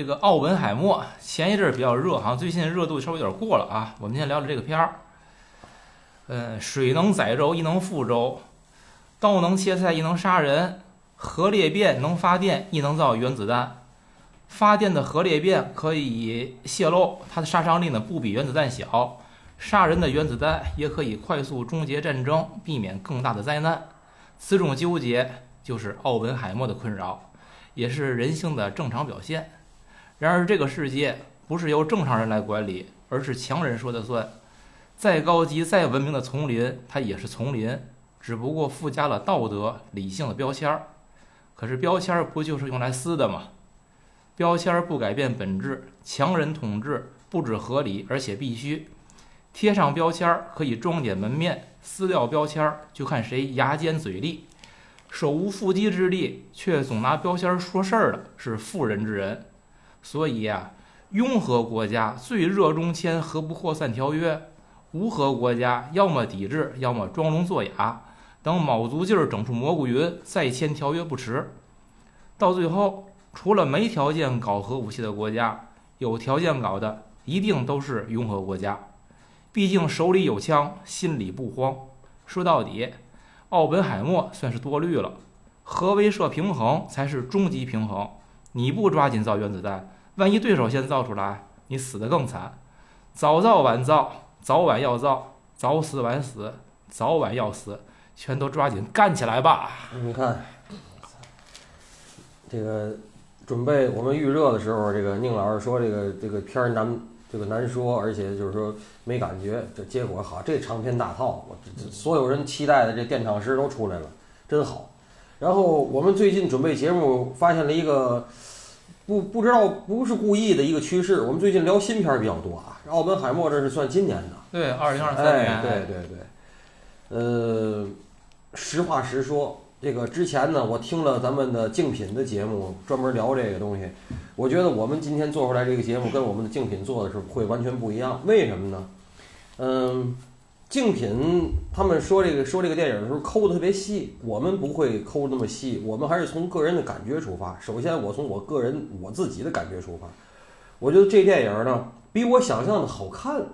这个奥本海默前一阵比较热，好像最近热度稍微有点过了啊。我们先聊聊这个片儿。嗯，水能载舟，亦能覆舟；刀能切菜，亦能杀人；核裂变能发电，亦能造原子弹。发电的核裂变可以泄露，它的杀伤力呢不比原子弹小；杀人的原子弹也可以快速终结战争，避免更大的灾难。此种纠结就是奥本海默的困扰，也是人性的正常表现。然而，这个世界不是由正常人来管理，而是强人说的算。再高级、再文明的丛林，它也是丛林，只不过附加了道德、理性的标签儿。可是标签儿不就是用来撕的吗？标签儿不改变本质，强人统治不止合理，而且必须。贴上标签儿可以装点门面，撕掉标签儿就看谁牙尖嘴利。手无缚鸡之力，却总拿标签儿说事儿的是妇人之仁。所以呀、拥核国家最热衷签核不扩散条约，无核国家要么抵制，要么装聋作哑，等卯足劲儿整出蘑菇云，再签条约不迟。到最后，除了没条件搞核武器的国家，有条件搞的一定都是拥核国家。毕竟手里有枪，心里不慌。说到底，奥本海默算是多虑了，核威慑平衡才是终极平衡。你不抓紧造原子弹，万一对手先造出来，你死得更惨。早造晚造，早晚要造，早死晚死，早晚要死，全都抓紧干起来吧！你看，这个准备我们预热的时候，这个宁老师说这个这个片儿难，这个难说，而且就是说没感觉。这结果好，这长篇大套，我这这所有人期待的这电场师都出来了，真好。然后我们最近准备节目，发现了一个不不知道不是故意的一个趋势。我们最近聊新片儿比较多啊，奥本海默这是算今年的。对，二零二三哎，年，对对对，呃，实话实说，这个之前呢，我听了咱们的竞品的节目，专门聊这个东西，我觉得我们今天做出来这个节目跟我们的竞品做的是会完全不一样。为什么呢？嗯，竞品他们说这个说这个电影的时候抠的特别细，我们不会抠那么细，我们还是从个人的感觉出发。首先，我从我个人我自己的感觉出发，我觉得这电影呢比我想象的好看。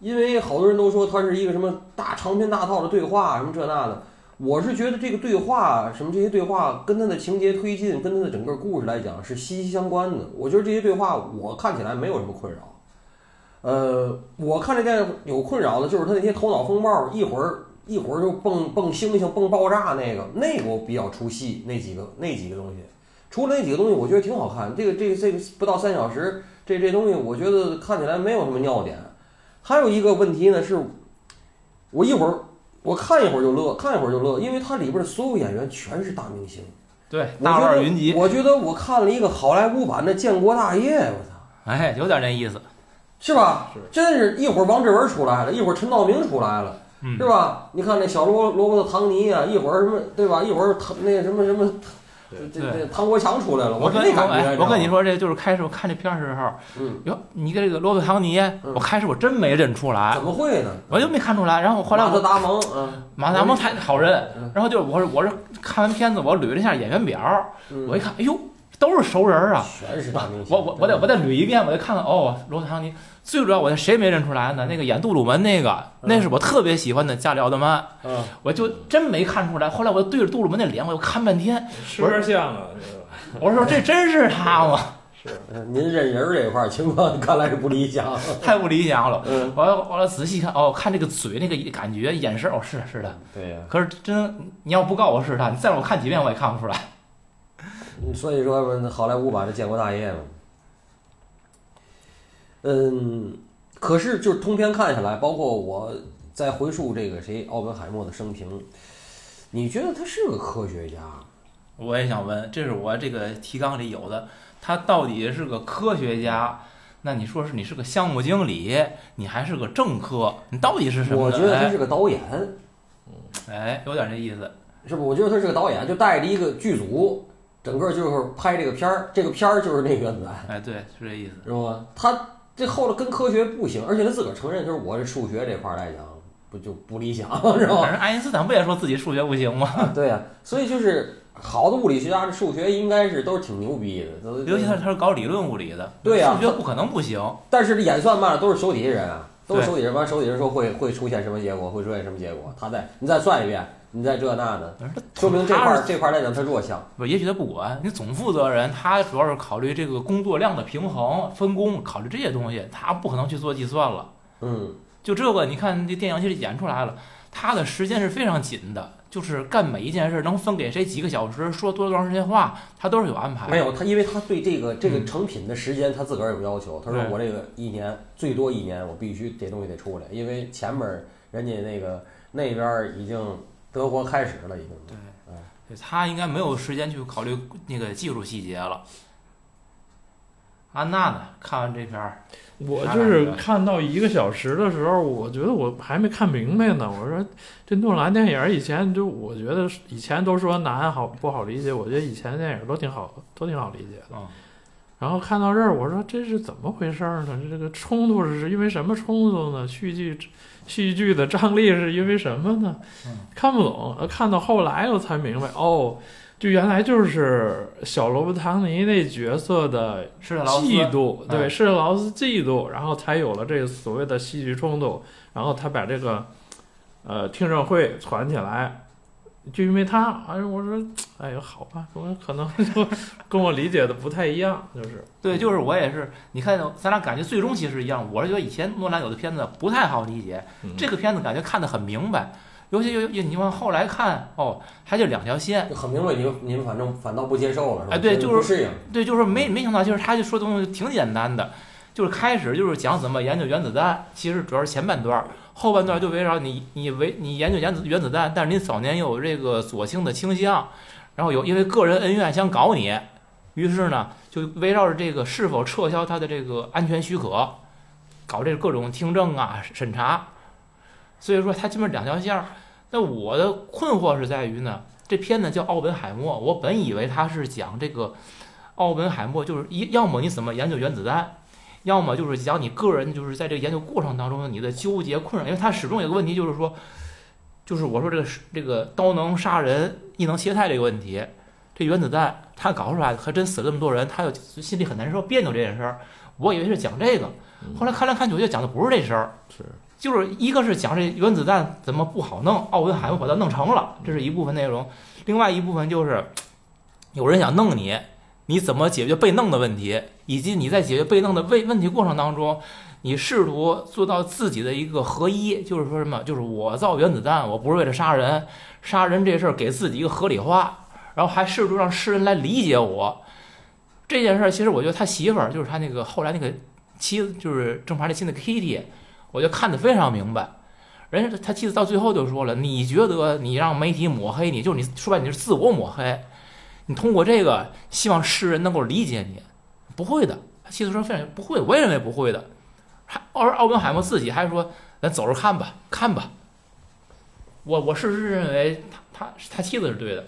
因为好多人都说它是一个什么大长篇大套的对话，什么这那的。我是觉得这个对话，什么这些对话跟它的情节推进，跟它的整个故事来讲是息息相关的。我觉得这些对话我看起来没有什么困扰。呃，我看这电影有困扰的就是他那些头脑风暴，一会儿一会儿就蹦蹦星星、蹦爆炸那个，那个我比较出戏，那几个那几个东西。除了那几个东西，我觉得挺好看。这个这个这个不到三小时，这这东西我觉得看起来没有什么尿点。还有一个问题呢，是我一会儿我看一会儿就乐，看一会儿就乐，因为它里边的所有演员全是大明星，对，大腕云集，我觉得我看了一个好莱坞版的《建国大业》，我操，哎，有点那意思，是吧？是真是一会儿王志文出来了，一会儿陈道明出来了，嗯是，吧？你看那小萝萝卜的唐尼啊，一会儿什么对吧？一会儿唐那什么什么，这这这唐国强出来了，我跟是那感觉，哎知道吗我跟你，说，这就是开始我看这片儿的时候，嗯，哟，你这个罗伯特·唐尼，我开始我真没认出来怎，么会呢？我就没看出来。然后后来我马特达蒙，嗯，马达蒙太好认嗯，然后就是我是我是看完片子，我捋了一下演员表，嗯我一看，哎呦，都是熟人儿啊！全是大明星，我我我得我得捋一遍，我得看看哦，罗伯特·唐尼。最主要我谁没认出来呢？那个演杜鲁门那个，那是我特别喜欢的加里奥德曼，嗯，我就真没看出来。后来我对着杜鲁门那脸，我又看半天，是不是像啊？我说这真是他吗？是呃您认人儿这块儿情况看来是不理想。太不理想了。嗯，我我我仔细看，哦，看这个嘴那个感觉，眼神，哦，是是的。对呀、可是真，你要不告诉我是他，你再让我看几遍，我也看不出来。所以说好莱坞把这《建国大业》嘛，嗯，可是就是通篇看下来，包括我在回溯这个谁奥本海默的生平，你觉得他是个科学家？我也想问，这是我这个提纲里有的，他到底是个科学家？那你说是你是个项目经理，你还是个政客，你到底是什么？我觉得他是个导演，哎，哎，有点这意思。是不？我觉得他是个导演，就带着一个剧组，整个就是拍这个片儿，这个片儿就是那个原子弹。哎，对，是这意思。知道吗？他这后来跟科学不行，而且他自个儿承认，就是我这数学这块儿来讲，不就不理想，是吧？反正爱因斯坦不也说自己数学不行吗？对呀、所以就是好的物理学家这数学应该是都是挺牛逼的，都尤其他他是搞理论物理的，对呀数学不可能不行。但是这演算嘛都是手底下人啊，都是手底下人，完手底下人说会会出现什么结果，会出现什么结果，他再你再算一遍，你在这那的，说明这块儿这块儿来讲他弱项。不，也许他不管你总负责人，他主要是考虑这个工作量的平衡、分工，考虑这些东西，他不可能去做计算了。嗯，就这个，你看这电影其实演出来了，他的时间是非常紧的，就是干每一件事能分给谁几个小时，说多长时间话，他都是有安排。没有他，因为他对这个这个嗯成品的时间他自个儿有要求，他说我这个一年最多一年我必须这东西得出来，因为前面儿人家那个那边儿已经德国开始了，已经。对嗯，对他应该没有时间去考虑那个技术细节了。安娜呢？看完这片儿，我就是看到一个小时的时候，我觉得我还没看明白呢。我说这诺兰电影以前就我觉得以前都说难好不好理解，我觉得以前电影都挺好，都挺好理解的。嗯，然后看到这儿，我说这是怎么回事儿呢？这个冲突是因为什么冲突呢？续剧戏剧的张力是因为什么呢？嗯看不懂。呃看到后来我才明白，哦，就原来就是小罗伯·唐尼那角色的嫉妒，对，嗯施特劳斯嫉妒，然后才有了这个所谓的戏剧冲突，然后他把这个呃听证会攒起来，就因为他，哎，我说，哎呀，好吧，我可能就跟我理解的不太一样，就是，对，就是我也是。你看，咱俩感觉最终其实一样。我是觉得以前诺兰有的片子不太好理解，嗯这个片子感觉看得很明白。尤其有你往后来看，哦，还就两条线。就很明白，你们你们反正反倒不接受了，是吧？哎对就是不适应。对，就是没没想到，就是他就说东西挺简单的，就是开始就是讲怎么研究原子弹，其实主要是前半段儿，后半段就围绕你你围你研究原子原子弹，但是你早年有这个左倾的倾向，然后有因为个人恩怨想搞你，于是呢就围绕着这个是否撤销他的这个安全许可，搞这各种听证啊审查，所以说他基本两条线儿。那我的困惑是在于呢，这片子叫《奥本海默》，我本以为他是讲这个奥本海默，就是一要么你怎么研究原子弹，要么就是讲你个人就是在这个研究过程当中你的纠结困扰，因为他始终有个问题就是说，就是我说这个是这个刀能杀人，亦能切菜这个问题，这原子弹他搞出来还真死了这么多人，他就心里很难受别扭这件事儿，我以为是讲这个，后来看来看去，我觉得讲的不是这事儿。是。就是一个是讲这原子弹怎么不好弄，奥本海默把它弄成了，这是一部分内容；另外一部分就是有人想弄你，你怎么解决被弄的问题，以及你在解决被弄的问问题过程当中，你试图做到自己的一个合一，就是说什么，就是我造原子弹，我不是为了杀人，杀人这事儿给自己一个合理化，然后还试图让世人来理解我。这件事儿，其实我觉得他媳妇儿就是他那个后来那个妻子，就是正牌的妻子 Kitty。我就看得非常明白，人家他妻子到最后就说了：“你觉得你让媒体抹黑你，就是你说白，你是自我抹黑，你通过这个希望世人能够理解你，不会的。”他妻子说：“非常不会，我也认为不会的。”还而奥本海默自己还说：“咱走着看吧，看吧。我”我事实认为他他他妻子是对的，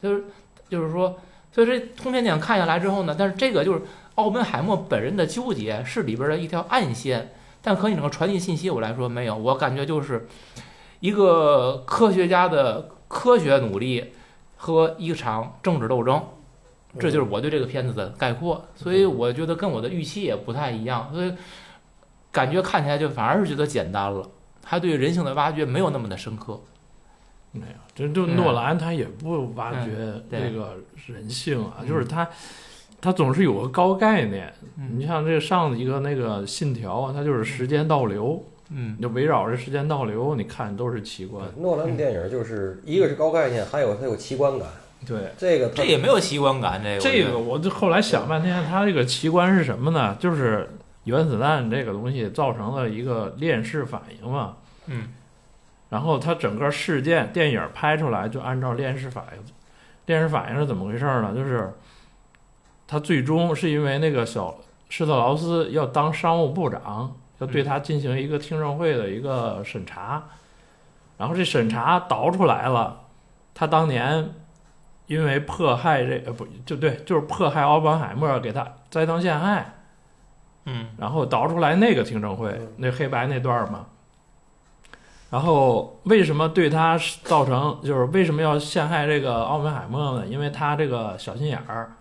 就是就是说，所以这通篇点看下来之后呢，但是这个就是奥本海默本人的纠结是里边的一条暗线。但和你整个传递信息我来说没有，我感觉就是一个科学家的科学努力和一场政治斗争，这就是我对这个片子的概括。所以我觉得跟我的预期也不太一样，所以感觉看起来就反而是觉得简单了，他对人性的挖掘没有那么的深刻。没有，这就诺兰他也不挖掘这个人性啊，嗯。就是他他总是有个高概念。嗯。你像这上一个那个信条啊，它就是时间倒流，嗯就围绕着时间倒流，你看都是奇观。诺兰的电影就是一个是高概念，还有它有奇观感。对，这个这也没有奇观感，这个这个我就后来想半天，它这个奇观是什么呢？就是原子弹这个东西造成了一个链式反应嘛。嗯然后它整个事件电影拍出来就按照链式反应，链式反应是怎么回事呢？就是他最终是因为那个小施特劳斯要当商务部长，要对他进行一个听证会的一个审查，然后这审查倒出来了，他当年因为迫害这呃不就对，就是迫害奥本海默，给他栽赃陷害，嗯然后倒出来那个听证会嗯，那黑白那段儿嘛。然后为什么对他造成就是为什么要陷害这个奥本海默呢？因为他这个小心眼儿，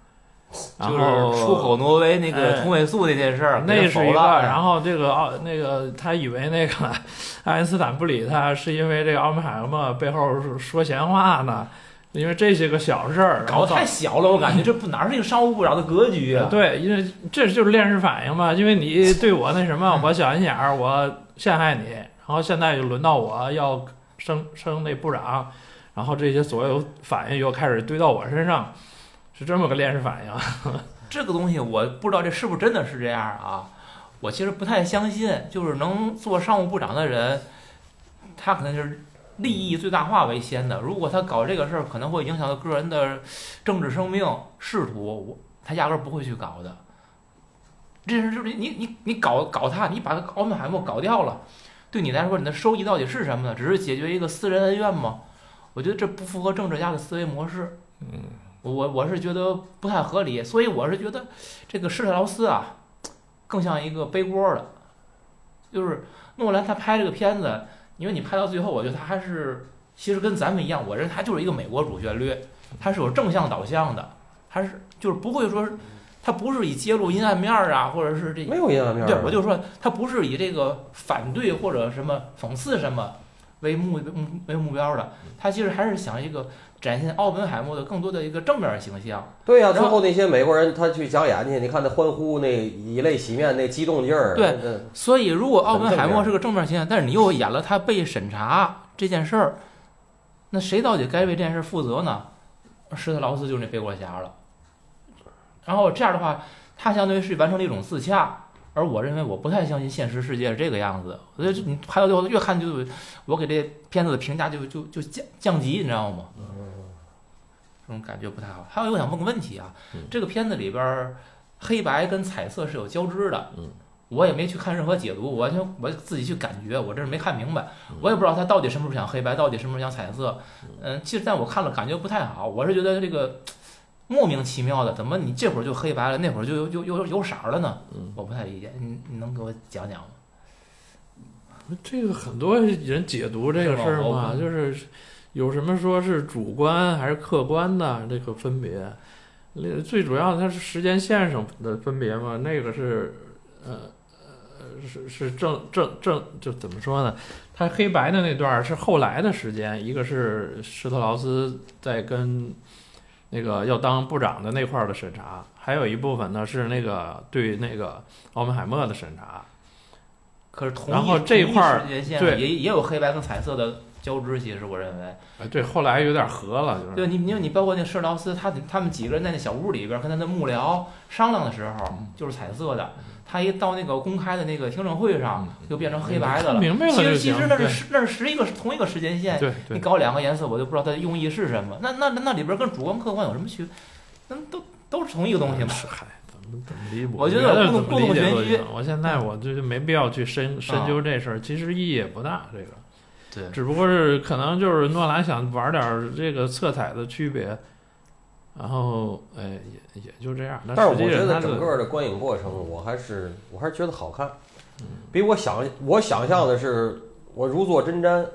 然就后是出口挪威那个哎同位素那件事儿，那是一个，然后这个奥那个他以为那个爱因斯坦不理他，是因为这个奥本海默背后是说闲话呢，因为这些个小事儿，搞得太小了，我感觉这不哪是一个商务部长的格局啊？对，因为这就是链式反应嘛，因为你对我那什么，我小心眼儿，我陷害你，然后现在就轮到我要升升那部长，然后这些所有反应又开始堆到我身上，是这么个链式反应。这个东西我不知道这是不是真的是这样啊？我其实不太相信，就是能做商务部长的人，他可能是利益最大化为先的。如果他搞这个事儿，可能会影响到个人的政治生命、仕途，我他压根儿不会去搞的。这是就是你你你搞搞他，你把奥本海默搞掉了，对你来说，你的收益到底是什么呢？只是解决一个私人恩怨吗？我觉得这不符合政治家的思维模式。嗯，我我我是觉得不太合理，所以我是觉得这个施特劳斯啊，更像一个背锅的，就是诺兰他拍这个片子，因为你拍到最后，我觉得他还是其实跟咱们一样，我认为他就是一个美国主旋律，他是有正向导向的，他是就是不会说，他不是以揭露阴暗面儿啊，或者是这没有阴暗面儿。对，我就说他不是以这个反对或者什么讽刺什么为目目为目标的，他其实还是想一个展现奥本海默的更多的一个正面形象。对呀、最后那些美国人他去讲演去，你看那欢呼那以泪洗面那激动劲儿，对那所以，如果奥本海默是个正面形象，但是你又演了他被审查这件事儿，那谁到底该为这件事负责呢？施特劳斯就是那背锅侠了。然后这样的话，他相当于是完成了一种自洽。而我认为，我不太相信现实世界是这个样子。我觉得你拍到最后，越看就，我给这片子的评价就就就降降级，你知道吗？这种感觉不太好。还有，我想问个问题啊，嗯这个片子里边儿黑白跟彩色是有交织的，嗯我也没去看任何解读，我完全我自己去感觉，我这是没看明白，嗯我也不知道他到底什么时候想黑白，到底什么时候想彩色。嗯，其实但我看了感觉不太好，我是觉得这个莫名其妙的，怎么你这会儿就黑白了，那会儿就又又又有色儿了呢？嗯我不太理解，你你能给我讲讲吗？这个很多人解读这个事儿吗嘛，就是有什么说是主观还是客观的这个分别。那最主要它是时间线上的分别嘛，那个是呃呃是是正正正就怎么说呢？它黑白的那段儿是后来的时间，一个是施特劳斯在跟那个要当部长的那块儿的审查，还有一部分呢是那个对那个奥本海默的审查。可是同一然后这块儿对也也有黑白跟彩色的交织，其实我认为。哎，对，后来有点合了，就是。对你，因为你包括那施劳斯，他他们几个人在那小屋里边跟他的幕僚商量的时候，嗯就是彩色的。他一到那个公开的那个听证会上，嗯就变成黑白的了。明白了其实其实那是对时那是十一个同一个时间线，对你，搞两个颜色，我就不知道它的用意是什么。那那那里边跟主观客观有什么区别？那都都是同一个东西嘛。是嗨，怎么怎么理解？我觉得得故弄玄虚。我现在我就没必要去深深究这事儿，其实意义也不大。这个对，只不过是可能就是诺兰想玩点儿这个色彩的区别，然后哎也也就这样。但是我觉得整个的观影过程，我还是我还是觉得好看，嗯比我想我想象的是我如坐针毡，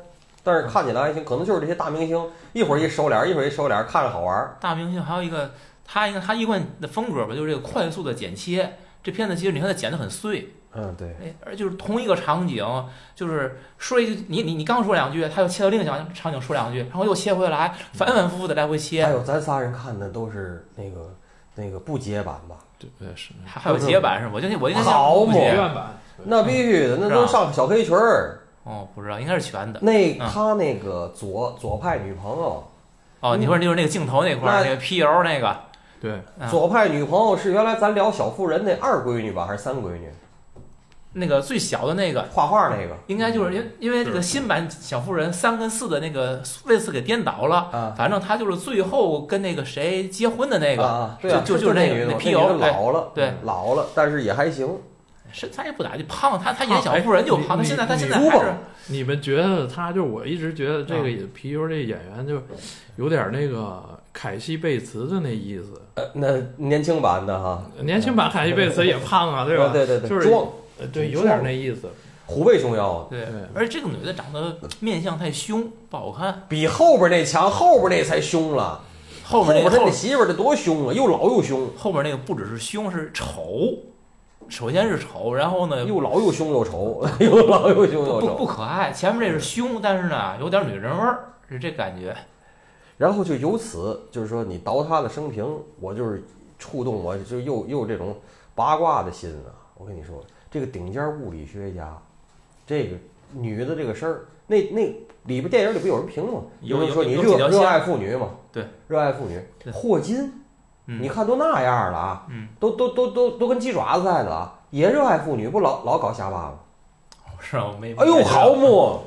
但是看起来还行，可能就是这些大明星一会儿一收脸，一会儿一收脸，看着好玩儿。大明星还有一个他一个他一贯的风格吧，就是这个快速的剪切。这片子其实你看它剪得很碎，嗯，对，哎，而就是同一个场景，就是说一句，你你你刚说两句，他又切到另一个场场景说两句，然后又切回来，反反复复的来回切还，有咱仨人看的都是那个那个不接版吧？对对是还还有截版是吧？我就那我就那好嘛不版，那必须的，那都上小黑裙儿。哦，不知道，应该是全的。那嗯他那个左左派女朋友，哦，你说就是那个镜头那块儿，那那个 P 油那个，对，啊左派女朋友是原来咱聊小妇人那二闺女吧，还是三闺女？那个最小的那个，画画那个。应该就是因因为这个新版小妇人三跟四的那个位次给颠倒了，啊。反正他就是最后跟那个谁结婚的那个，啊，对啊，就就就是那个那那女的嘛那 P 油老了，对。老了，但是也还行。身材也不咋地，胖，他他演小妇人就哎胖，他现在他现在还是你们觉得他就我一直觉得这个皮尤这演员就有点那个凯西贝茨的那意思。呃，那年轻版的哈，年轻版凯西贝茨也胖啊，对吧？对对对，就是装呃对，有点那意思。虎背熊腰，对对，而且这个女的长得面相太凶，不好看。比后边那强，后边那才凶了。后面那他那媳妇儿得多凶啊，又老又凶，后面那个不只是凶，是丑。首先是丑，然后呢又老又凶又丑，又老又凶又不不。可爱。前面这是凶，但是呢有点女人味儿，是这感觉。然后就由此就是说，你倒他的生平，我就是触动我，就又又这种八卦的心啊。我跟你说，这个顶尖物理学家，这个女的这个事儿，那那里边电影里不有人评吗？有人说你热热爱妇女嘛？对，热爱妇女。霍金，嗯你看都那样了啊，嗯，都都都都都跟鸡爪子似的啊，也热爱妇女，不老老搞瞎八吗？是啊，我没。哎呦，好木！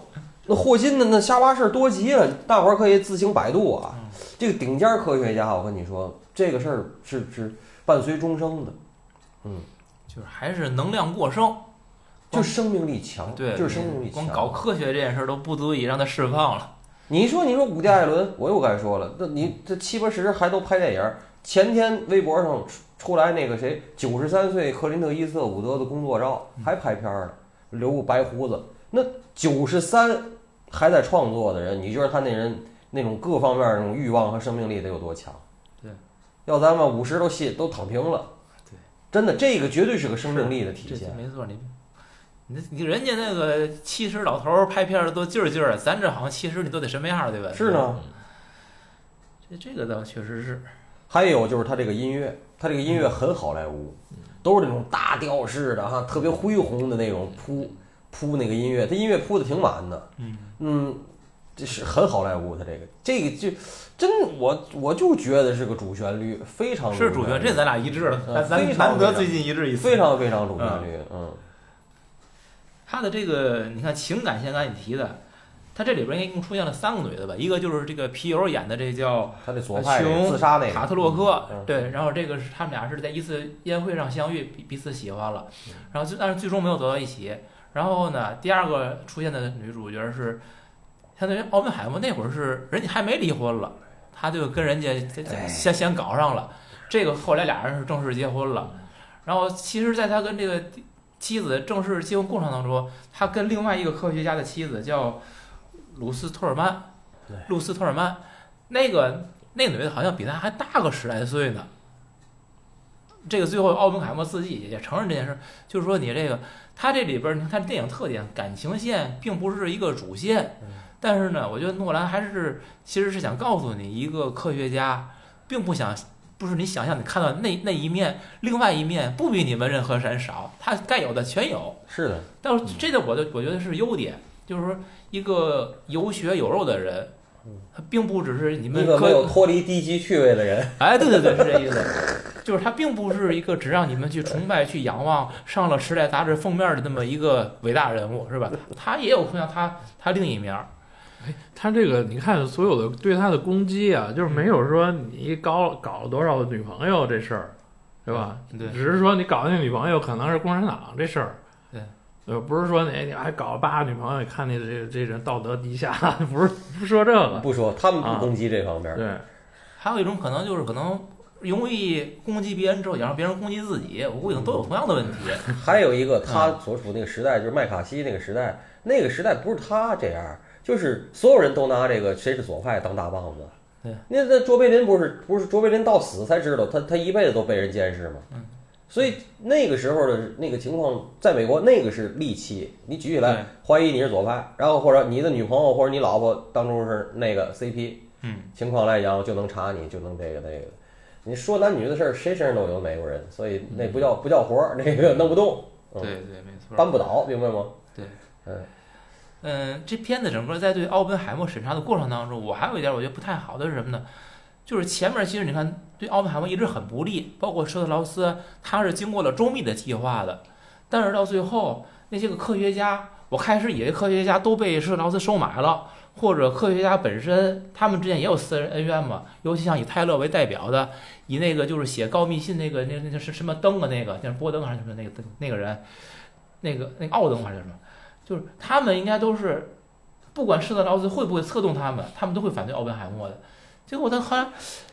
那霍金的那瞎八事儿多极了，大伙儿可以自行百度啊。嗯这个顶尖科学家，我跟你说，这个事儿是是伴随终生的，就是还是能量过剩。就生命力强，对，就是生命力强。光搞科学这件事儿都不足以让他释放了。你说，你说伍迪·艾伦，我又该说了，那你这七八十还都拍电影儿？前天微博上出出来那个谁，九十三岁克林特·伊斯特伍德的工作照，还拍片儿呢，留个白胡子。那九十三还在创作的人，你觉得他那人那种各方面那种欲望和生命力得有多强？对，要咱们五十都歇都躺平了。对，真的，这个绝对是个生命力的体现。没错，你你你人家那个七十老头儿拍片儿都劲儿劲儿的，咱这好像七十你都得什么样儿，对吧？是呢。这这个倒确实是，还有就是他这个音乐，他这个音乐很好莱坞，都是那种大调式的哈，特别恢宏的那种铺铺那个音乐，他音乐铺的挺满的，嗯嗯，这是很好莱坞，的这个这个就真我我就觉得是个主旋律，非常是主旋律，这咱俩一致了，嗯咱咱非常难得最近一致一次。非常非常主旋律，嗯，他的这个你看情感线，刚才你提的，他这里边应该一共出现了三个女的吧？一个就是这个皮尤演的这叫他这左派自杀那个卡，特洛克，嗯对，然后这个是他们俩是在一次宴会上相遇，彼彼此喜欢了，嗯然后最但是最终没有走到一起。然后呢，第二个出现的女主角是，相当于奥本海默那会儿是人家还没离婚了，他就跟人家哎先先搞上了，这个后来俩人是正式结婚了。然后其实，在他跟这个妻子正式结婚过程当中，他跟另外一个科学家的妻子叫鲁斯托尔曼对，露丝托尔曼，那个那女的好像比他还大个十来岁呢。这个最后奥本海默自己也承认这件事，就是说你这个他这里边儿，你看电影特点，感情线并不是一个主线，但是呢，我觉得诺兰还是其实是想告诉你，一个科学家并不想不是你想象你看到那那一面，另外一面不比你们任何人少，他该有的全有。是的，但是这个我的我觉得是优点，就是说一个有血有肉的人，他并不只是你们一个没有，脱离低级趣味的人，哎，对对对，是这意思，就是他并不是一个只让你们去崇拜、去仰望、上了《时代》杂志封面的那么一个伟大人物，是吧？他也有同样他他另一面儿，他这个你看所有的对他的攻击啊，就是没有说你搞搞了多少女朋友这事儿，对吧？对。只是说你搞那女朋友可能是共产党这事儿，对，呃，不是说你你还搞八个女朋友，你看你这这人道德低下，不是不说这个，不说他们啊不攻击这方面，对，还有一种可能就是可能容易攻击别人之后，也让别人攻击自己，我估计都有同样的问题。还有一个他所处那个时代，就是麦卡锡那个时代，那个时代不是他这样，就是所有人都拿这个谁是左派当大棒子。对，那那卓别林不是不是卓别林到死才知道他他一辈子都被人监视嘛。嗯。所以那个时候的那个情况，在美国那个是利器，你举起来怀疑你是左派，然后或者你的女朋友或者你老婆当中是那个 CP，嗯，情况来讲就能查你，就能这个那个。你说男女的事儿，谁身上都有美国人，所以那不叫不叫活儿，那个弄不动。嗯对对，没错。搬不倒，明白吗？嗯，嗯这片子整个在对奥本海默审查的过程当中，我还有一点我觉得不太好的是什么呢？就是前面其实你看对奥本海默一直很不利，包括施特劳斯，他是经过了周密的计划的，但是到最后那些个科学家，我开始以为科学家都被施特劳斯收买了，或者科学家本身他们之间也有私人恩怨嘛，尤其像以泰勒为代表的，以那个就是写告密信那个那那是什么登啊那个，像波登还是什么那个那个人，那个那个奥登还是什么？就是他们应该都是，不管施特劳斯会不会策动他们，他们都会反对奥本海默的。结果他好像，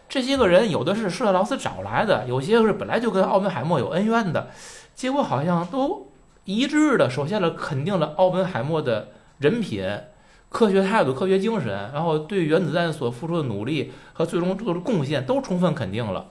这些个人有的是施特劳斯找来的，有些是本来就跟奥本海默有恩怨的，结果好像都一致的首先了肯定了奥本海默的人品、科学态度、科学精神，然后对原子弹所付出的努力和最终做出贡献都充分肯定了。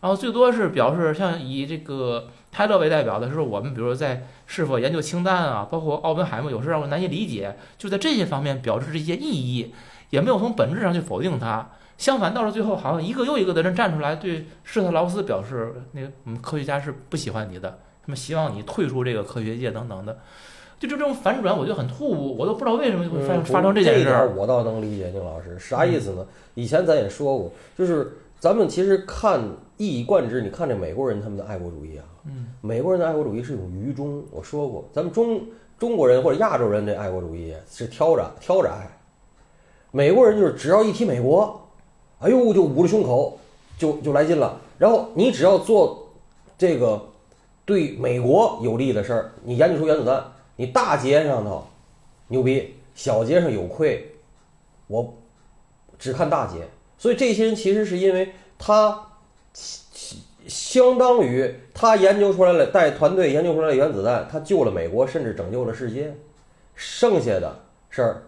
然后最多是表示，像以这个泰勒为代表的是我们，比如说在是否研究氢弹啊，包括奥本海默有时让我难以理解，就在这些方面表示这些异议，也没有从本质上去否定它。相反，到了最后，好像一个又一个的人站出来对施特劳斯表示，那个我们科学家是不喜欢你的，他们希望你退出这个科学界等等的，就就这种反转，我觉得很突兀，我都不知道为什么会发生这件事一点儿。我倒能理解宁老师啥意思呢？以前咱也说过，就是咱们其实看一以贯之，你看这美国人他们的爱国主义啊，嗯，美国人的爱国主义是一种愚忠。我说过，咱们中中国人或者亚洲人的爱国主义是挑着挑着爱，美国人就是只要一提美国，哎呦就捂着胸口就就来劲了。然后你只要做这个对美国有利的事儿，你研究出原子弹，你大街上头牛逼，小街上有愧，我只看大街。所以这些人其实是因为他相当于他研究出来了，带团队研究出来了原子弹，他救了美国，甚至拯救了世界，剩下的事儿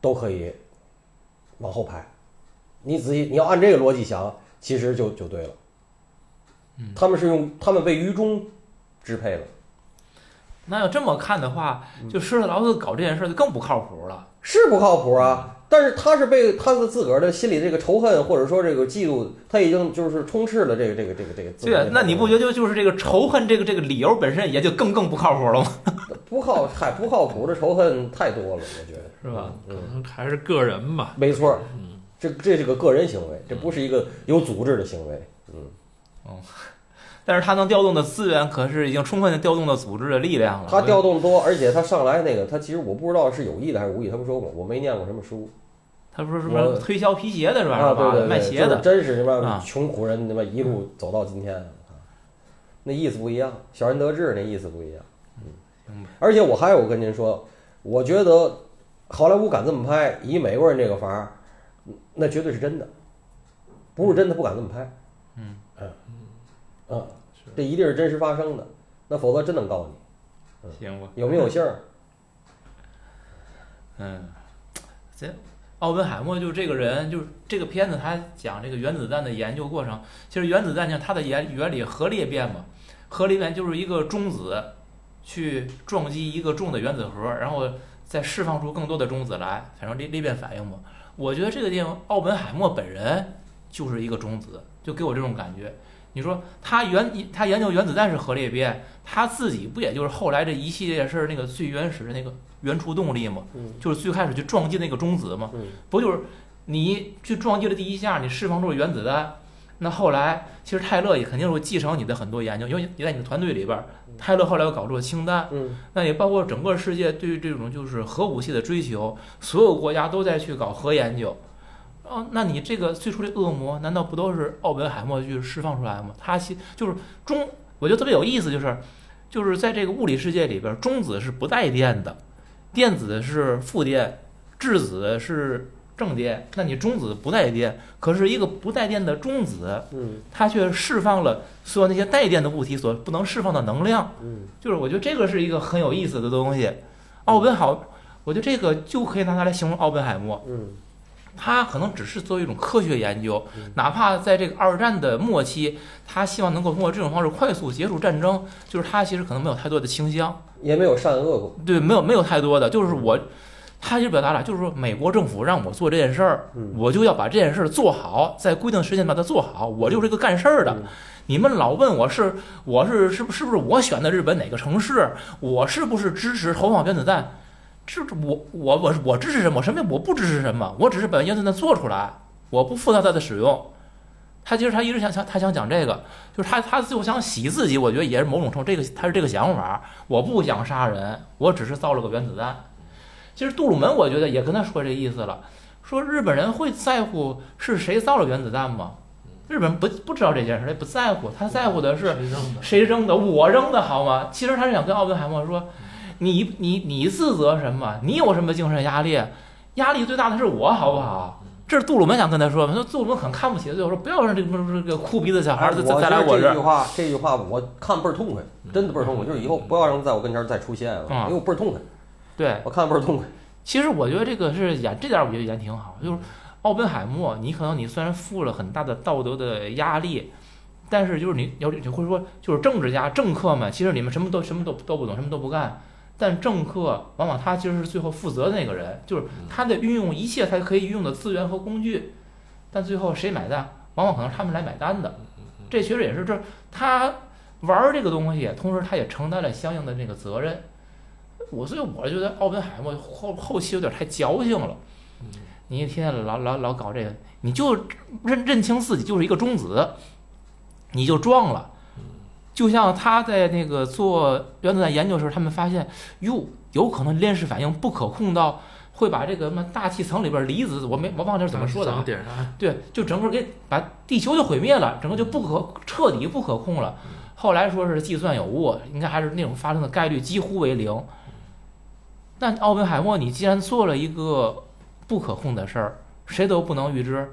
都可以往后排。你仔细，你要按这个逻辑想，其实就就对了。他们是用他们被愚忠支配了，那要这么看的话，就施特劳斯搞这件事儿就更不靠谱了。是不靠谱啊。但是他是被他的自个儿的心里这个仇恨或者说这个嫉妒，他已经就是充斥了这个这个这个这个对啊那你不觉就就是这个仇恨这个这个理由本身也就更更不靠谱了吗？不靠嗨不靠谱的仇恨太多了？我觉得是吧？嗯，还是个人吧。没错儿，嗯，这这是个个人行为，这不是一个有组织的行为。嗯，但是他能调动的资源可是已经充分的调动了组织的力量了。他调动多，而且他上来那个，他其实我不知道是有意的还是无意，他不说过，我没念过什么书。他不是什么推销皮鞋的是吧？啊，对对对，卖鞋的。是真是什么啊。穷苦人，他妈一路走到今天啊，那意思不一样，小人得志那意思不一样。明白。而且我还有跟您说，我觉得好莱坞敢这么拍，以美国人这个法儿，那绝对是真的，不是真的不敢这么拍。嗯。嗯。嗯，这一定是真实发生的，那否则真能告你。行吧，有没有信儿？嗯，这奥本海默就是这个人，就是这个片子，他讲这个原子弹的研究过程。其实原子弹呢，它的原原理核裂变嘛，核裂变就是一个中子去撞击一个重的原子核，然后再释放出更多的中子来，产生裂裂变反应嘛。我觉得这个电影奥本海默本人就是一个中子，就给我这种感觉。你说他原他研究原子弹是核裂变，他自己不也就是后来这一系列事儿那个最原始的那个原初动力吗？嗯就是最开始去撞击那个中子嘛，嗯不就是你去撞击了第一下，你释放出了原子弹，那后来其实泰勒也肯定会继承你的很多研究，因为你在你的团队里边儿，泰勒后来又搞出了氢弹，嗯那也包括整个世界对于这种就是核武器的追求，所有国家都在去搞核研究。哦，那你这个最初的恶魔，难道不都是奥本海默去释放出来吗？他其就是中，我觉得特别有意思，就是就是在这个物理世界里边，中子是不带电的，电子是负电，质子是正电。那你中子不带电，可是一个不带电的中子，嗯它却释放了所有那些带电的物体所不能释放的能量。嗯就是我觉得这个是一个很有意思的东西。奥本海，我觉得这个就可以拿它来形容奥本海默。嗯他可能只是作为一种科学研究嗯，哪怕在这个二战的末期，他希望能够通过这种方式快速结束战争，就是他其实可能没有太多的倾向，也没有善恶过。对，没有没有太多的，就是我，他就表达了，就是说美国政府让我做这件事儿，嗯我就要把这件事儿做好，在规定时间把它做好，我就是一个干事儿的。嗯你们老问我是我是是不是不是我选的日本哪个城市，我是不是支持投放原子弹？这我我我我支持什么？我什么我不支持什么？我只是把原子弹做出来，我不负责它的使用。他其实他一直想想他想讲这个，就是他他最后想洗自己，我觉得也是某种程度这个他是这个想法。我不想杀人，我只是造了个原子弹。其实杜鲁门我觉得也跟他说这意思了，说日本人会在乎是谁造了原子弹吗？日本人不不知道这件事，他不在乎，他在乎的是谁扔的？谁扔的？我扔的好吗？其实他是想跟奥本海默说，你你你自责什么？你有什么精神压力？压力最大的是我，好不好？这是杜鲁门想跟他说嘛？说杜鲁门很看不起他，就说不要让这个这个哭鼻子小孩儿再再来我这儿。这句话，这句话我看倍儿痛快，真的倍儿痛快。就是以后不要让他在我跟前儿再出现了，啊因为我倍儿痛快，对，我看倍儿痛快。其实我觉得这个是演这点，儿我觉得演挺好。就是奥本海默，你可能你虽然负了很大的道德的压力，但是就是你要你会说，就是政治家、政客们，其实你们什么都什么都都不懂，什么都不干。但政客往往他其实是最后负责的那个人，就是他得运用一切他可以运用的资源和工具，但最后谁买单？往往可能是他们来买单的。这其实也是这他玩儿这个东西，同时他也承担了相应的那个责任。我所以我觉得奥本海默后后期有点太矫情了。你一天天老老老搞这个，你就认认清自己就是一个中子，你就撞了。就像他在那个做原子弹研究时候，他们发现，哟，有可能链式反应不可控到会把这个什么大气层里边离子，我没我忘了是怎么说的啊，对，就整个给把地球就毁灭了，整个就不可彻底不可控了。后来说是计算有误，应该还是那种发生的概率几乎为零。那奥本海默，你既然做了一个不可控的事儿，谁都不能预知，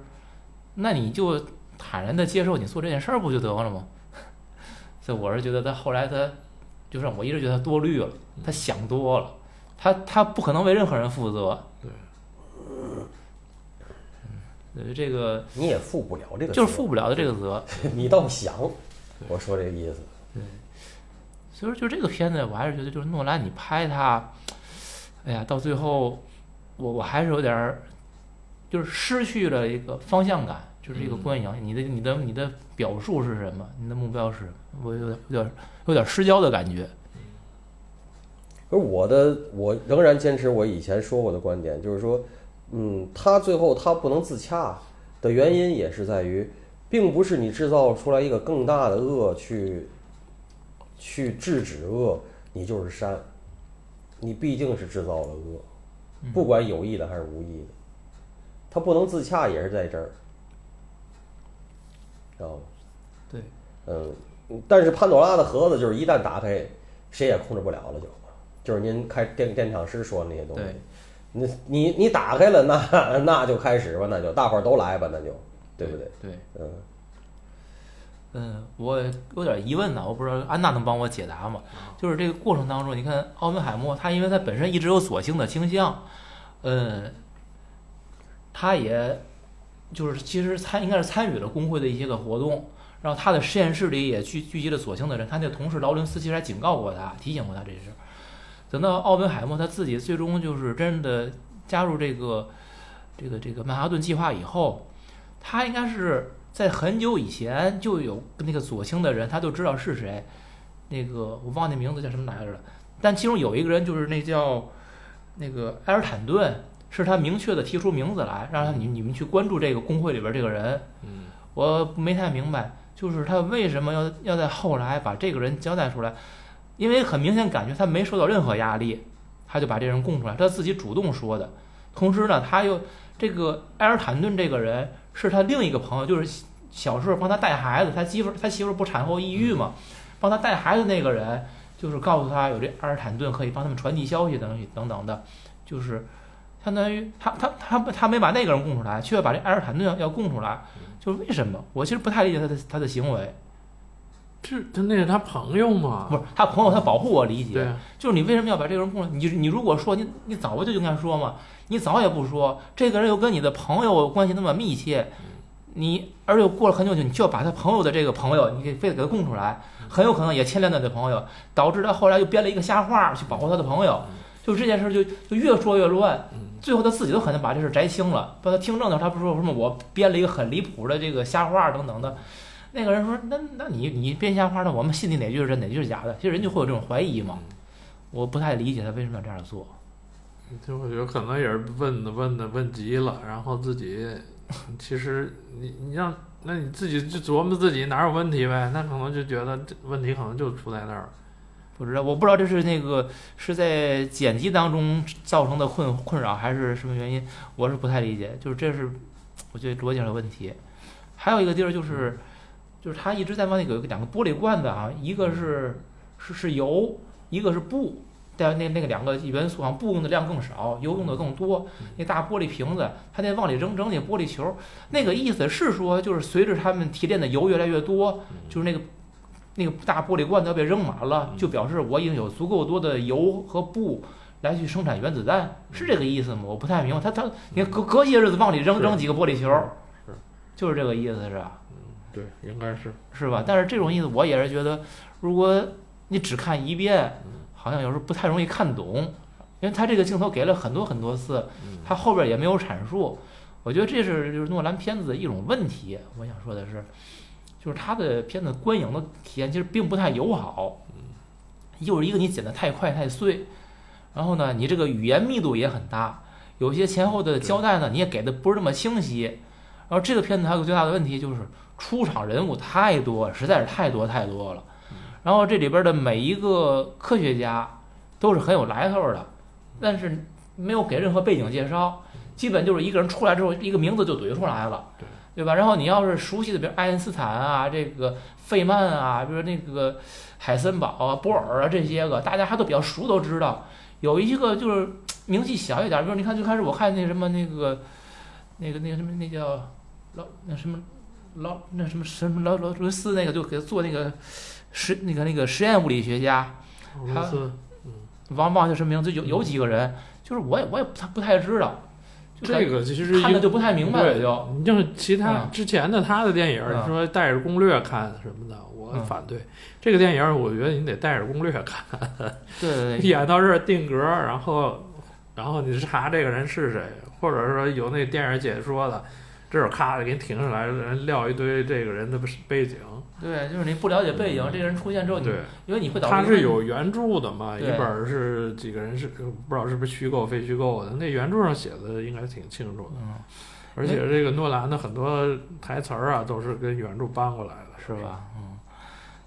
那你就坦然的接受你做这件事儿不就得了吗？所以我是觉得他后来他，就是我一直觉得他多虑了，他想多了，他他不可能为任何人负责。对。呃，这个你也负不了这个，就是负。不了的这个责。你倒想，我说这个意思。对所以说，就这个片子，我还是觉得，就是诺兰你拍他，哎呀，到最后，我我还是有点儿，就是失去了一个方向感，就是一个观影，你的你的你的表述是什么，你的目标是什么，我有点有点有点失焦的感觉。而我的，我仍然坚持我以前说过的观点，就是说，嗯，他最后他不能自洽的原因也是在于，并不是你制造出来一个更大的恶去，去制止恶，你就是善，你毕竟是制造了恶，不管有意的还是无意的，他不能自洽也是在这儿，知道吗？对，嗯，但是潘多拉的盒子就是一旦打开，谁也控制不了了就，就是您开电电厂师说的那些东西对，你你你打开了，那那就开始吧，那就大伙儿都来吧，那就对不对？对，嗯，嗯，我有点疑问呢，我不知道安娜能帮我解答吗？就是这个过程当中，你看奥本海默，他因为他本身一直有索性的倾向，嗯，他也就是其实参应该是参与了工会的一些个活动，然后他的实验室里也聚聚集了左倾的人，他那同事劳伦斯其实还警告过他，提醒过他这事儿。等到奥本海默他自己最终就是真的加入这个这个这个曼哈顿计划以后，他应该是在很久以前就有那个左倾的人，他都知道是谁。那个我忘记名字叫什么来着了，但其中有一个人就是那叫那个埃尔坦顿，是他明确的提出名字来，让他你你们去关注这个工会里边这个人。嗯，我没太明白，就是他为什么要要在后来把这个人交代出来，因为很明显感觉他没受到任何压力，他就把这人供出来，他自己主动说的。同时呢，他又这个埃尔坦顿这个人是他另一个朋友，就是小时候帮他带孩子，他媳妇儿他媳妇儿不产后抑郁嘛，帮他带孩子那个人，就是告诉他有这埃尔坦顿可以帮他们传递消息等等等等的，就是相当于他他他他没把那个人供出来，却把这埃尔坦顿要要供出来，就是为什么？我其实不太理解他的他的行为，是他那是他朋友嘛？不是他朋友他保护我理解，就是你为什么要把这个人供出来？你你如果说你你早不就应该说嘛，你早也不说，这个人又跟你的朋友关系那么密切，你而且过了很久，你就要把他朋友的这个朋友，你给非得给他供出来，很有可能也牵连他的朋友，导致他后来又编了一个瞎话去保护他的朋友，就这件事就就越说越乱，最后他自己都可能把这事摘清了。把他听证的时候，他不说什么我编了一个很离谱的这个瞎话等等的，那个人说那那你你编瞎话，那我们信你哪句是真哪句是假的？其实人就会有这种怀疑嘛。我不太理解他为什么要这样做。就我觉得可能也是问的问的问急了，然后自己其实你你让那你自己就琢磨自己哪有问题呗，那可能就觉得这问题可能就出在那儿。不知道，我不知道这是那个是在剪辑当中造成的困困扰，还是什么原因，我是不太理解。就是这是我觉得逻辑上的问题。还有一个地儿就是，就是他一直在往那个有两个玻璃罐子啊，一个是是是油，一个是布，但那那个两个元素好像布用的量更少，油用的更多。那大玻璃瓶子，他那往里扔扔那玻璃球，那个意思是说，就是随着他们提炼的油越来越多，就是那个那个大玻璃罐头被扔满了，就表示我已经有足够多的油和布来去生产原子弹，是这个意思吗？我不太明白。他他，你隔隔些日子往里扔扔几个玻璃球是，就是这个意思，是吧？对，应该是。是吧？但是这种意思我也是觉得，如果你只看一遍，好像有时候不太容易看懂，因为他这个镜头给了很多很多次，他后边也没有阐述。我觉得这是就是诺兰片子的一种问题。我想说的是，就是他的片子观影的体验其实并不太友好。又是一个你剪得太快太碎，然后呢，你这个语言密度也很大，有些前后的交代呢，你也给的不是那么清晰。然后这个片子还有个最大的问题就是出场人物太多，实在是太多太多了。然后这里边的每一个科学家都是很有来头的，但是没有给任何背景介绍，基本就是一个人出来之后，一个名字就怼出来了，对对吧？然后你要是熟悉的，比如爱因斯坦啊，这个费曼啊，比如那个海森堡啊、波尔啊这些个，大家还都比较熟，都知道。有一个就是名气小一点，比如你看最开始我看那什么那个那个那个什么那叫老那什么老那什么什么劳劳伦斯那个就给他做那个实那个那个实验物理学家，俄罗斯，忘忘叫什么名字，有有几个人，就是我也我也不太不太知道，就这个其实看的就不太明白了就。你就是其他嗯之前的他的电影，说带着攻略看什么的，我嗯反对。这个电影，我觉得你得带着攻略看，对对对，演到这儿定格，然后然后你查这个人是谁，或者说有那电影解说的，这会儿咔给你停下来，人撂一堆这个人的背景。对，就是你不了解背景，这个人出现之后，你对，因为你会导致他是有原著的嘛，一本儿是几个人是不知道是不是虚构非虚构的，那原著上写的应该挺清楚的。嗯，而且这个诺兰的很多台词儿啊，都是跟原著搬过来的，是？吧？嗯，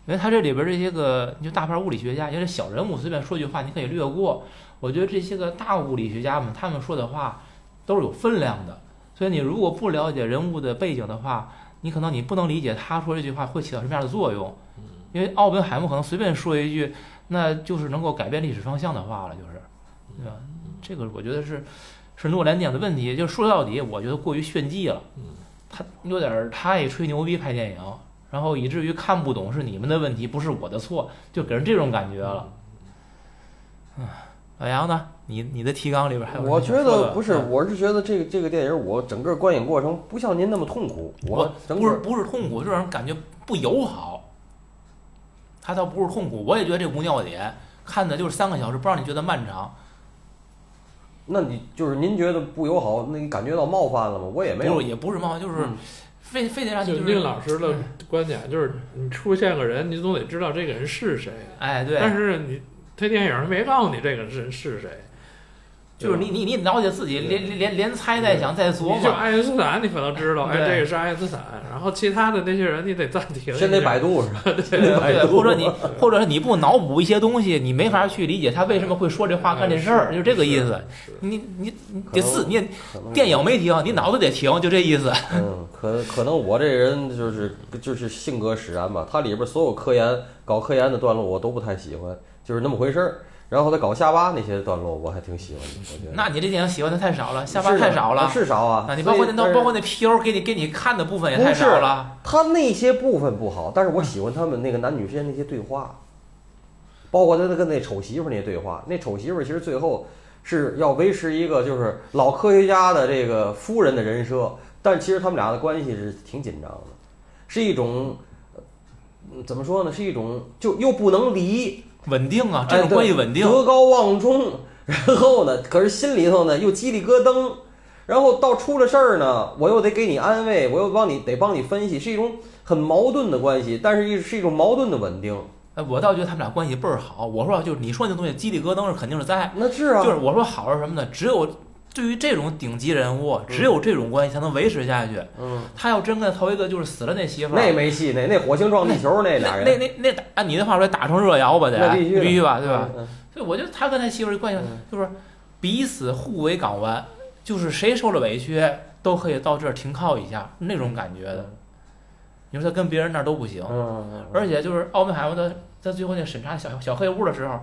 因为他这里边这些个，你就大牌物理学家，因为小人物随便说句话你可以略过。我觉得这些个大物理学家们，他们说的话都是有分量的。所以你如果不了解人物的背景的话，你可能你不能理解他说这句话会起到什么样的作用。因为奥本海默可能随便说一句，那就是能够改变历史方向的话了，就是，对吧？这个我觉得是是诺兰电影的问题。就说到底，我觉得过于炫技了。他有点儿太吹牛逼拍电影，然后以至于看不懂是你们的问题，不是我的错，就给人这种感觉了。嗯老杨呢？你你的提纲里边还有我觉得不是，嗯我是觉得这个这个电影，我整个观影过程不像您那么痛苦，我整不是个不是痛苦，就让人感觉不友好。他倒不是痛苦，我也觉得这无尿点，看的就是三个小时，不让你觉得漫长。那你就是您觉得不友好，那你感觉到冒犯了吗？我也没有不，也不是冒犯，就是嗯非非得让你就是令老师的观点就是，你出现个人，你总得知道这个人是谁。哎对，但是你他电影没告诉你这个人是谁，就是你你你了解自己，对连连连猜带想再琢你就磨。爱因斯坦，你可能知道，哎，对这个是爱因斯坦。然后其他的那些人，你得暂停。先得百度是吧？对，或者你，或者是你不脑补一些东西，你没法去理解他为什么会说这话、干这事儿，就这个意思。你你得自，你电影没停，你脑子得停，就这意思。嗯，可可能我这人就是就是性格使然吧，它里边所有科研搞科研的段落我都不太喜欢，就是那么回事儿。然后他搞下巴那些段落我还挺喜欢的，我觉得。那你这电影喜欢的太少了，下巴太少了。是少啊。啊，你包括那包括那 P.U. 给你给你看的部分也太少了。他那些部分不好，但是我喜欢他们那个男女之间那些对话，包括他他跟那丑媳妇那些对话。那丑媳妇其实最后是要维持一个就是老科学家的这个夫人的人设，但其实他们俩的关系是挺紧张的，是一种呃怎么说呢？是一种就又不能离，稳定啊，这种关系稳定。德高望重，然后呢，可是心里头呢又叽里咯噔，然后到出了事儿呢，我又得给你安慰，我又帮你得帮你分析，是一种很矛盾的关系，但是一是一种矛盾的稳定。哎，我倒觉得他们俩关系倍儿好。我说就是你说那东西鸡里咯噔是肯定是在，那是啊，就是我说好是什么呢？只有对于这种顶级人物，只有这种关系才能维持下去。嗯，他要真跟头一个就是死了那媳妇儿，那没戏，那那火星撞地球那俩那人，那那打按你的话说打成热窑吧得，那必须必须吧，对吧？嗯？所以我觉得他跟他媳妇儿的关系嗯就是彼此互为港湾，就是谁受了委屈都可以到这儿停靠一下那种感觉的。你说他跟别人那儿都不行，而且就是奥本海默他他最后那审查小小黑屋的时候，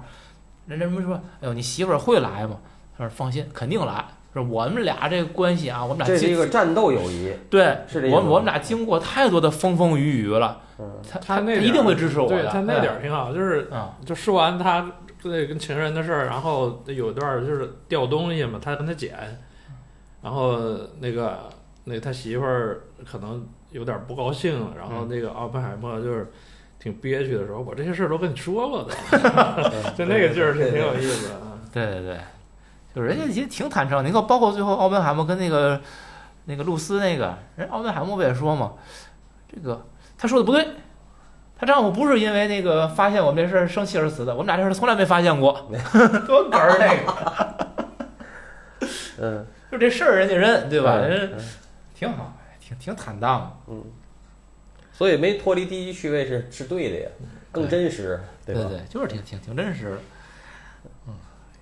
人家们说，哎呦，你媳妇儿会来吗？他说放心，肯定来。说我们俩这个关系啊，我们俩这是一个战斗友谊，对，是这意思我我们俩经过太多的风风雨雨了，嗯他他那一定会支持我的。对他那点儿挺好，就是就说完他这跟情人的事儿，然后有一段儿就是掉东西嘛，他跟他捡，然后那个那他媳妇儿可能有点不高兴，然后那个奥本海默就是挺憋屈的时候，我这些事儿都跟你说过的，就那个劲儿挺挺有意思的啊。对对对，就是人家其实挺坦诚。你看，包括最后奥本海默跟那个那个露丝那个人，奥本海默不也说嘛，这个他说的不对。她丈夫不是因为那个发现我们这事儿生气而死的，我们俩这事儿从来没发现过，多哏儿那个，嗯，就这事儿人家认，对吧？嗯人嗯挺好，挺挺坦荡。嗯，所以没脱离第一趣味是是对的呀，更真实，吧？对对，就是挺挺挺真实的。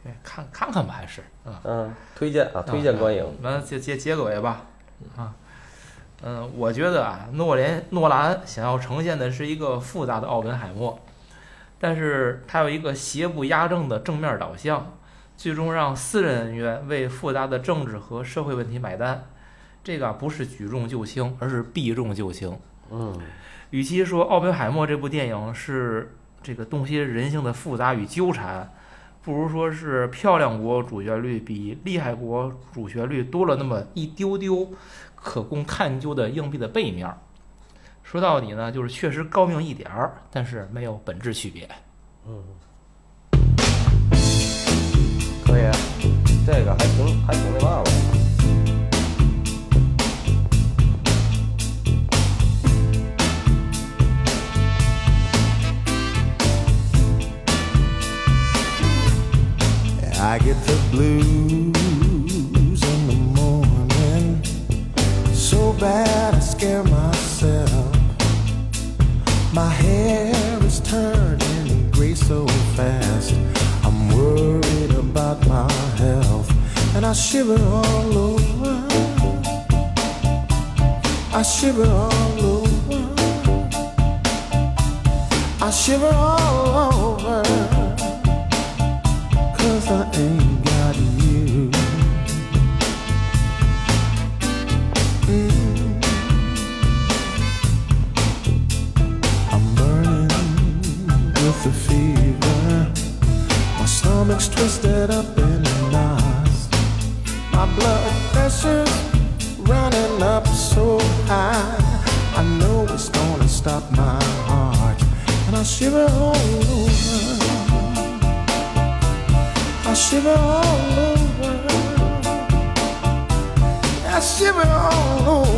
嗯，哎看看看吧，还是啊。嗯，推荐啊，推荐观影。完了结结结个尾吧，啊，嗯，我觉得啊，诺连诺兰想要呈现的是一个复杂的奥本海默，但是他有一个邪不压正的正面导向，最终让私人恩怨为复杂的政治和社会问题买单。这个啊不是举重就轻，而是避重就轻。嗯与其说《奥本海默》这部电影是这个洞悉人性的复杂与纠缠，不如说是漂亮国主旋律比厉害国主旋律多了那么一丢丢可供探究的硬币的背面。说到底呢，就是确实高明一点儿，但是没有本质区别。嗯，可以，这个还挺还挺那嘛吧。I get the blues in the morning so bad I scare myself. My hair is turning gray so fast. I'm worried about my health and I shiver all over. I shiver all over. I shiver all over. Pressure's running up so high. I know it's gonna stop my heart. And I shiver all over. I shiver all over. I shiver all over.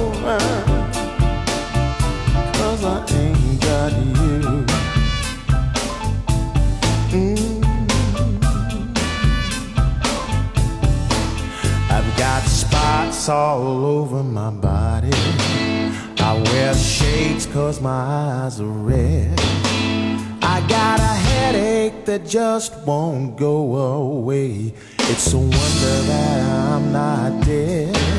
All over my body. I wear shades cause my eyes are red. I got a headache that just won't go away. It's a wonder that I'm not dead.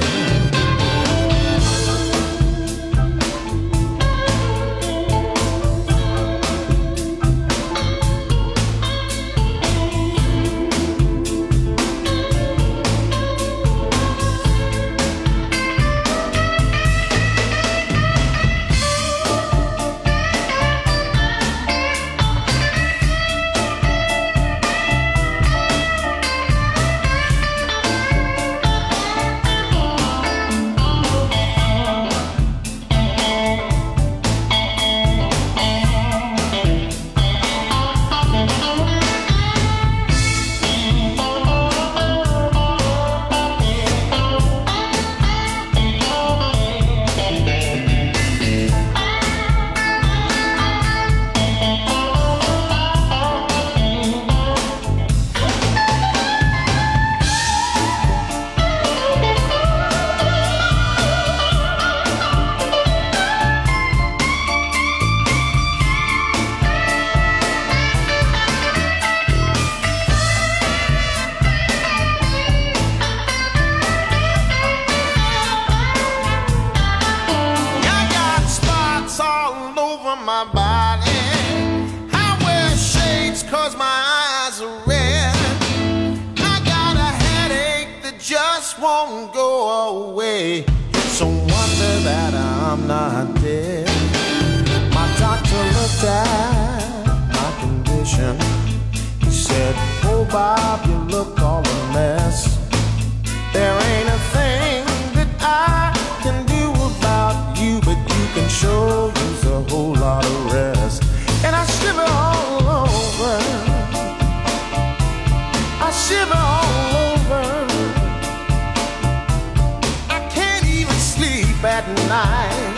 night.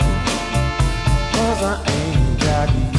Cause I ain't got